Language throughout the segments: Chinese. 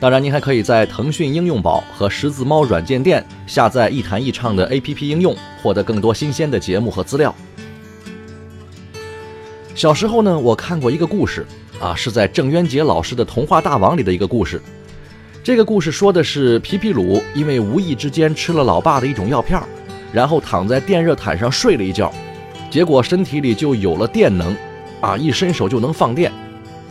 当然，您还可以在腾讯应用宝和十字猫软件店下载“一弹一唱”的 APP 应用，获得更多新鲜的节目和资料。小时候呢，我看过一个故事，啊，是在郑渊洁老师的《童话大王》里的一个故事。这个故事说的是皮皮鲁因为无意之间吃了老爸的一种药片，然后躺在电热毯上睡了一觉，结果身体里就有了电能。啊！一伸手就能放电，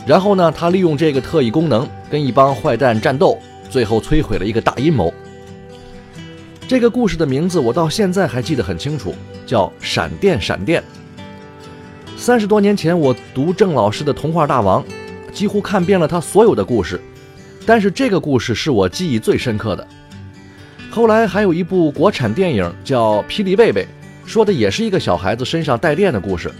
然后呢，他利用这个特异功能跟一帮坏蛋战斗，最后摧毁了一个大阴谋。这个故事的名字我到现在还记得很清楚，叫《闪电闪电》。三十多年前，我读郑老师的《童话大王》，几乎看遍了他所有的故事，但是这个故事是我记忆最深刻的。后来还有一部国产电影叫《霹雳贝贝》，说的也是一个小孩子身上带电的故事。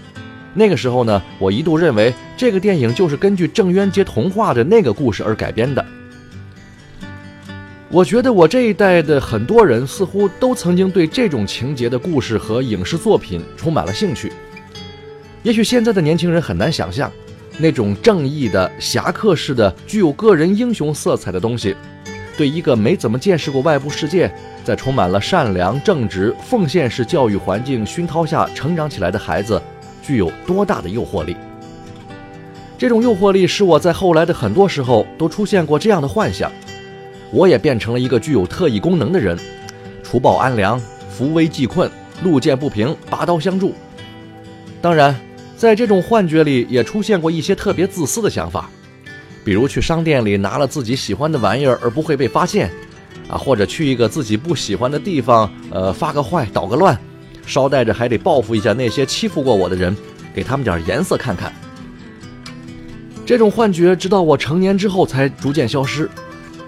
那个时候呢，我一度认为这个电影就是根据郑渊洁童话的那个故事而改编的。我觉得我这一代的很多人似乎都曾经对这种情节的故事和影视作品充满了兴趣。也许现在的年轻人很难想象，那种正义的、侠客式的、具有个人英雄色彩的东西，对一个没怎么见识过外部世界，在充满了善良、正直、奉献式教育环境熏陶下成长起来的孩子。具有多大的诱惑力？这种诱惑力使我在后来的很多时候都出现过这样的幻想：我也变成了一个具有特异功能的人，除暴安良、扶危济困、路见不平拔刀相助。当然，在这种幻觉里也出现过一些特别自私的想法，比如去商店里拿了自己喜欢的玩意儿而不会被发现，啊，或者去一个自己不喜欢的地方，呃，发个坏、捣个乱。捎带着还得报复一下那些欺负过我的人，给他们点颜色看看。这种幻觉直到我成年之后才逐渐消失，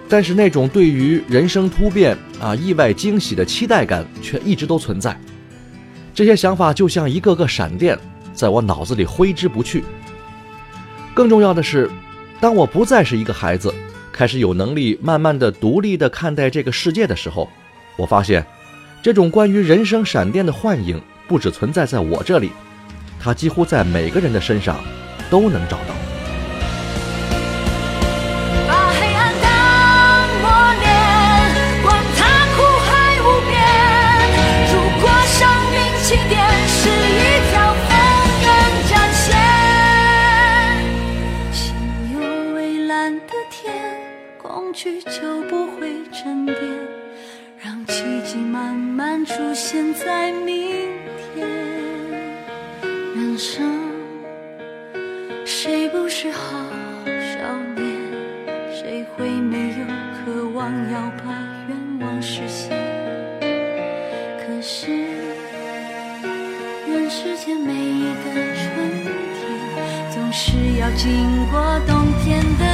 但是那种对于人生突变啊意外惊喜的期待感却一直都存在。这些想法就像一个个闪电，在我脑子里挥之不去。更重要的是，当我不再是一个孩子，开始有能力慢慢的独立的看待这个世界的时候，我发现。这种关于人生闪电的幻影，不只存在在我这里，它几乎在每个人的身上都能找到。把黑暗当磨练，管它苦海无边。如果生命起点是一条风筝展线，心有蔚蓝的天，恐惧就不会沉淀。奇迹慢慢出现在明天。人生，谁不是好少年？谁会没有渴望要把愿望实现？可是，人世间每一个春天，总是要经过冬天的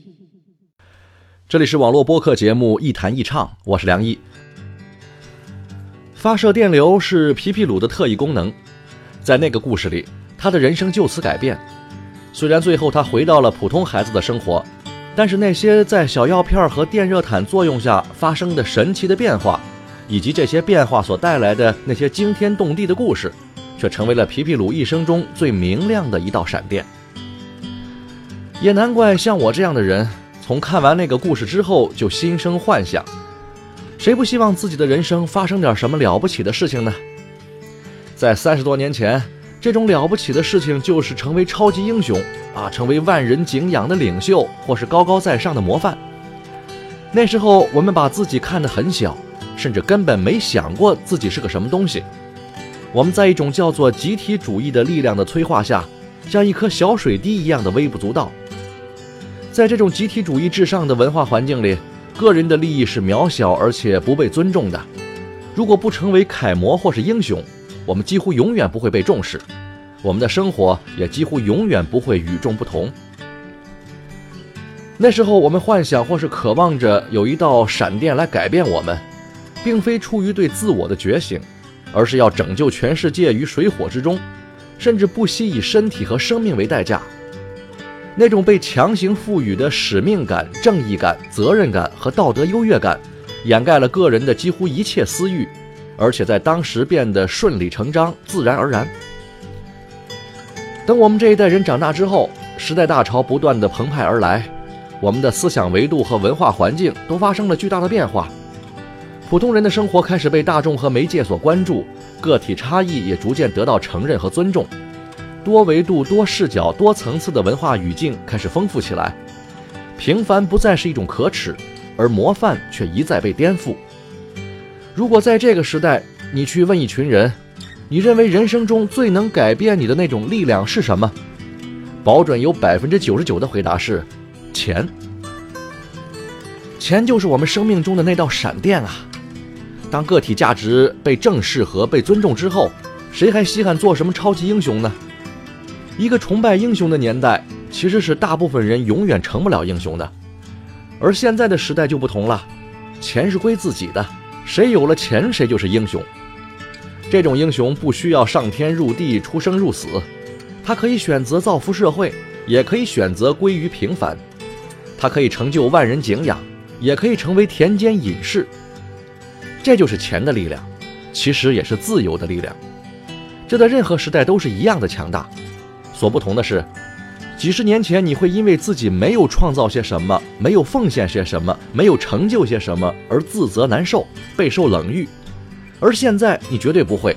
这里是网络播客节目《一弹一唱》，我是梁毅。发射电流是皮皮鲁的特异功能，在那个故事里，他的人生就此改变。虽然最后他回到了普通孩子的生活，但是那些在小药片和电热毯作用下发生的神奇的变化，以及这些变化所带来的那些惊天动地的故事，却成为了皮皮鲁一生中最明亮的一道闪电。也难怪像我这样的人。从看完那个故事之后，就心生幻想。谁不希望自己的人生发生点什么了不起的事情呢？在三十多年前，这种了不起的事情就是成为超级英雄啊，成为万人敬仰的领袖，或是高高在上的模范。那时候，我们把自己看得很小，甚至根本没想过自己是个什么东西。我们在一种叫做集体主义的力量的催化下，像一颗小水滴一样的微不足道。在这种集体主义至上的文化环境里，个人的利益是渺小而且不被尊重的。如果不成为楷模或是英雄，我们几乎永远不会被重视，我们的生活也几乎永远不会与众不同。那时候，我们幻想或是渴望着有一道闪电来改变我们，并非出于对自我的觉醒，而是要拯救全世界于水火之中，甚至不惜以身体和生命为代价。那种被强行赋予的使命感、正义感、责任感和道德优越感，掩盖了个人的几乎一切私欲，而且在当时变得顺理成章、自然而然。等我们这一代人长大之后，时代大潮不断的澎湃而来，我们的思想维度和文化环境都发生了巨大的变化，普通人的生活开始被大众和媒介所关注，个体差异也逐渐得到承认和尊重。多维度、多视角、多层次的文化语境开始丰富起来，平凡不再是一种可耻，而模范却一再被颠覆。如果在这个时代，你去问一群人，你认为人生中最能改变你的那种力量是什么？保准有百分之九十九的回答是钱。钱就是我们生命中的那道闪电啊！当个体价值被正视和被尊重之后，谁还稀罕做什么超级英雄呢？一个崇拜英雄的年代，其实是大部分人永远成不了英雄的。而现在的时代就不同了，钱是归自己的，谁有了钱，谁就是英雄。这种英雄不需要上天入地、出生入死，他可以选择造福社会，也可以选择归于平凡。他可以成就万人敬仰，也可以成为田间隐士。这就是钱的力量，其实也是自由的力量。这在任何时代都是一样的强大。所不同的是，几十年前你会因为自己没有创造些什么，没有奉献些什么，没有成就些什么而自责难受，备受冷遇；而现在你绝对不会，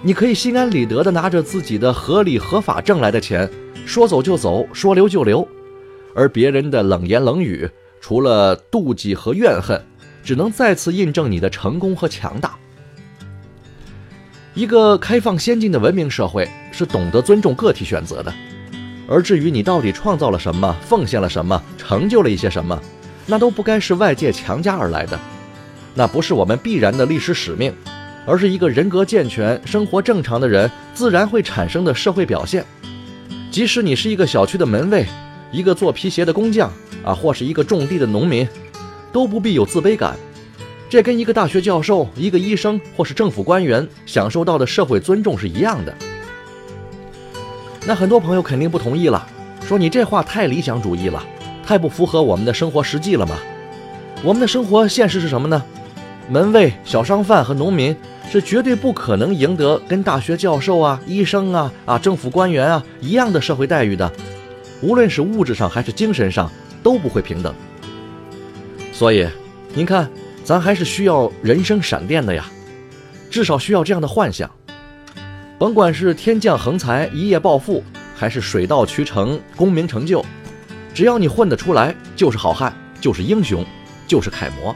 你可以心安理得地拿着自己的合理合法挣来的钱，说走就走，说留就留，而别人的冷言冷语，除了妒忌和怨恨，只能再次印证你的成功和强大。一个开放先进的文明社会是懂得尊重个体选择的，而至于你到底创造了什么、奉献了什么、成就了一些什么，那都不该是外界强加而来的，那不是我们必然的历史使命，而是一个人格健全、生活正常的人自然会产生的社会表现。即使你是一个小区的门卫，一个做皮鞋的工匠啊，或是一个种地的农民，都不必有自卑感。这跟一个大学教授、一个医生或是政府官员享受到的社会尊重是一样的。那很多朋友肯定不同意了，说你这话太理想主义了，太不符合我们的生活实际了嘛？我们的生活现实是什么呢？门卫、小商贩和农民是绝对不可能赢得跟大学教授啊、医生啊、啊政府官员啊一样的社会待遇的，无论是物质上还是精神上都不会平等。所以，您看。咱还是需要人生闪电的呀，至少需要这样的幻想。甭管是天降横财一夜暴富，还是水到渠成功名成就，只要你混得出来，就是好汉，就是英雄，就是楷模。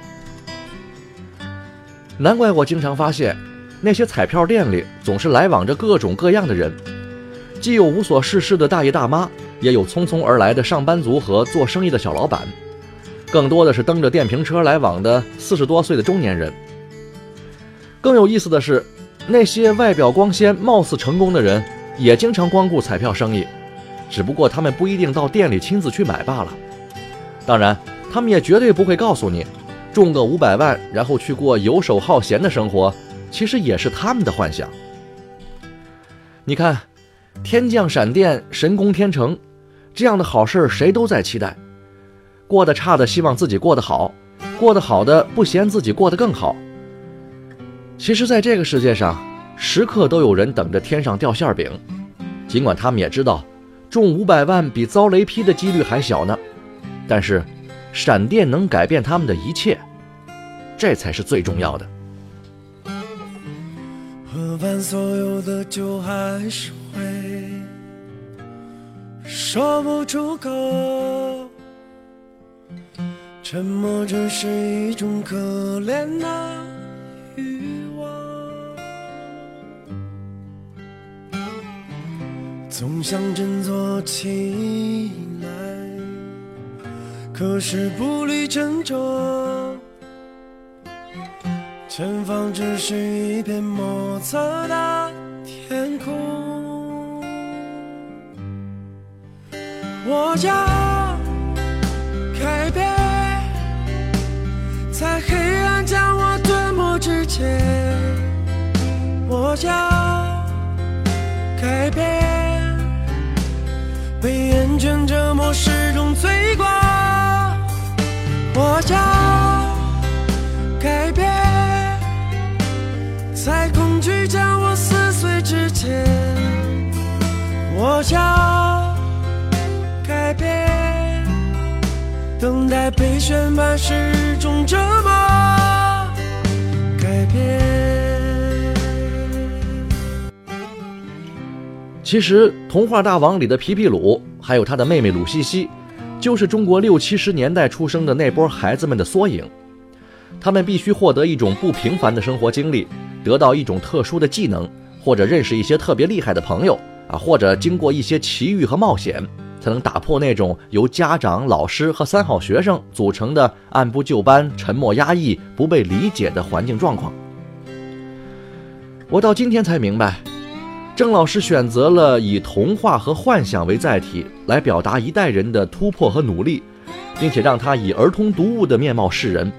难怪我经常发现，那些彩票店里总是来往着各种各样的人，既有无所事事的大爷大妈，也有匆匆而来的上班族和做生意的小老板，更多的是蹬着电瓶车来往的四十多岁的中年人。更有意思的是，那些外表光鲜、貌似成功的人，也经常光顾彩票生意，只不过他们不一定到店里亲自去买罢了。当然，他们也绝对不会告诉你，中个五百万，然后去过游手好闲的生活，其实也是他们的幻想。你看，天降闪电，神功天成，这样的好事谁都在期待。过得差的希望自己过得好，过得好的不嫌自己过得更好。其实，在这个世界上，时刻都有人等着天上掉馅饼，尽管他们也知道，中五百万比遭雷劈的几率还小呢，但是，闪电能改变他们的一切，这才是最重要的。喝完所有的酒，还是会说不出口。沉默只是一种可怜的欲望。总想振作起来，可是步履沉重。前方只是一片莫测的天空，我要在黑暗将我吞没之前，我要改变，被厌倦折磨始终罪过，我要改变。在恐惧将我撕碎之前，我要被宣判是种折磨，改变。其实，《童话大王》里的皮皮鲁，还有他的妹妹鲁西西，就是中国六七十年代出生的那波孩子们的缩影。他们必须获得一种不平凡的生活经历，得到一种特殊的技能，或者认识一些特别厉害的朋友或者经过一些奇遇和冒险，才能打破那种由家长、老师和三好学生组成的按部就班、沉默压抑、不被理解的环境状况。我到今天才明白，郑老师选择了以童话和幻想为载体，来表达一代人的突破和努力，并且让他以儿童读物的面貌示人。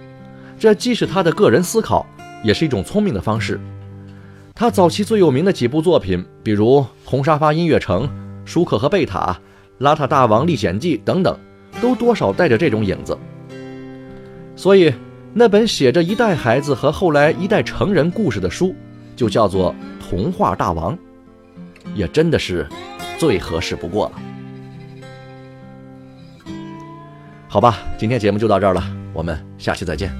这既是他的个人思考，也是一种聪明的方式。他早期最有名的几部作品，比如《红沙发音乐城》《舒克和贝塔》《邋遢大王历险记》等等，都多少带着这种影子。所以，那本写着一代孩子和后来一代成人故事的书，就叫做《童话大王》，也真的是最合适不过了。好吧，今天节目就到这儿了，我们下期再见。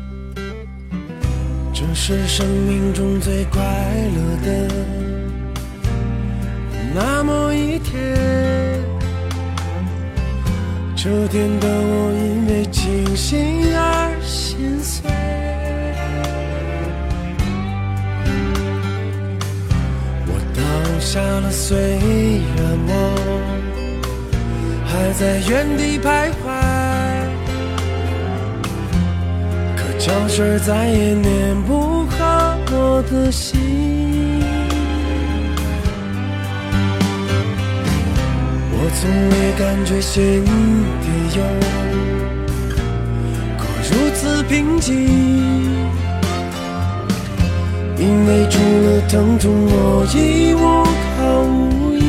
是生命中最快乐的那么一天。这天的我因为清醒而心碎。我倒下了，虽然我还在原地徘徊。胶水再也粘不好我的心。我从未感觉心底有过如此平静，因为除了疼痛，我已无靠无依。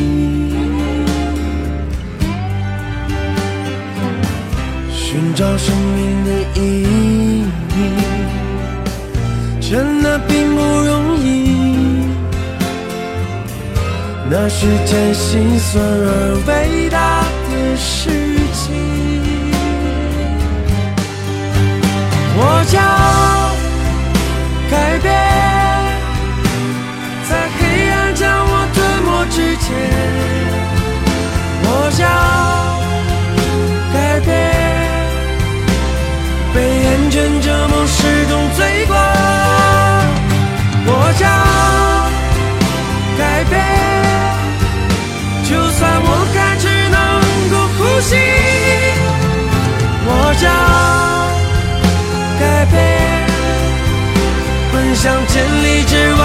寻找生那是件心酸而伟大的事情。我要改变，在黑暗将我吞没之前，我要千里之外。